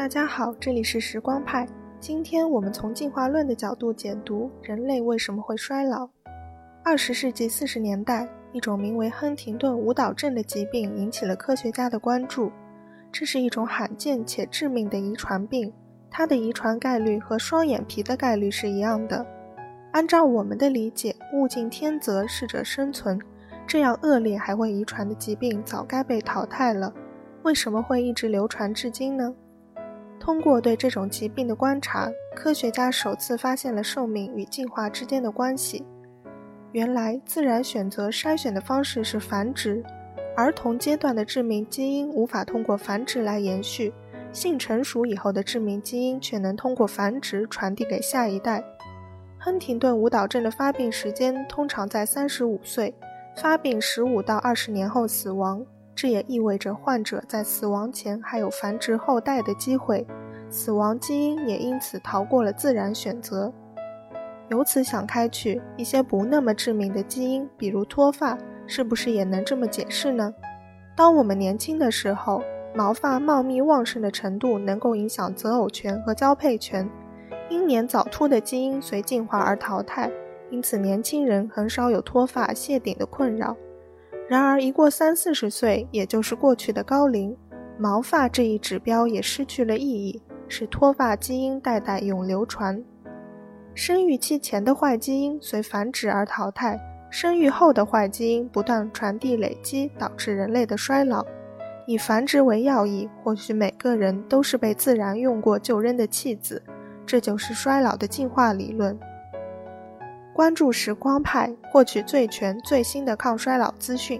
大家好，这里是时光派。今天我们从进化论的角度解读人类为什么会衰老。二十世纪四十年代，一种名为亨廷顿舞蹈症的疾病引起了科学家的关注。这是一种罕见且致命的遗传病，它的遗传概率和双眼皮的概率是一样的。按照我们的理解，物竞天择，适者生存，这样恶劣还会遗传的疾病早该被淘汰了。为什么会一直流传至今呢？通过对这种疾病的观察，科学家首次发现了寿命与进化之间的关系。原来，自然选择筛选的方式是繁殖，儿童阶段的致命基因无法通过繁殖来延续，性成熟以后的致命基因却能通过繁殖传递给下一代。亨廷顿舞蹈症的发病时间通常在三十五岁，发病十五到二十年后死亡。这也意味着患者在死亡前还有繁殖后代的机会，死亡基因也因此逃过了自然选择。由此想开去，一些不那么致命的基因，比如脱发，是不是也能这么解释呢？当我们年轻的时候，毛发茂密旺盛的程度能够影响择偶权和交配权，英年早秃的基因随进化而淘汰，因此年轻人很少有脱发谢顶的困扰。然而，一过三四十岁，也就是过去的高龄，毛发这一指标也失去了意义，使脱发基因代代永流传。生育期前的坏基因随繁殖而淘汰，生育后的坏基因不断传递累积，导致人类的衰老。以繁殖为要义，或许每个人都是被自然用过就扔的弃子，这就是衰老的进化理论。关注时光派，获取最全最新的抗衰老资讯。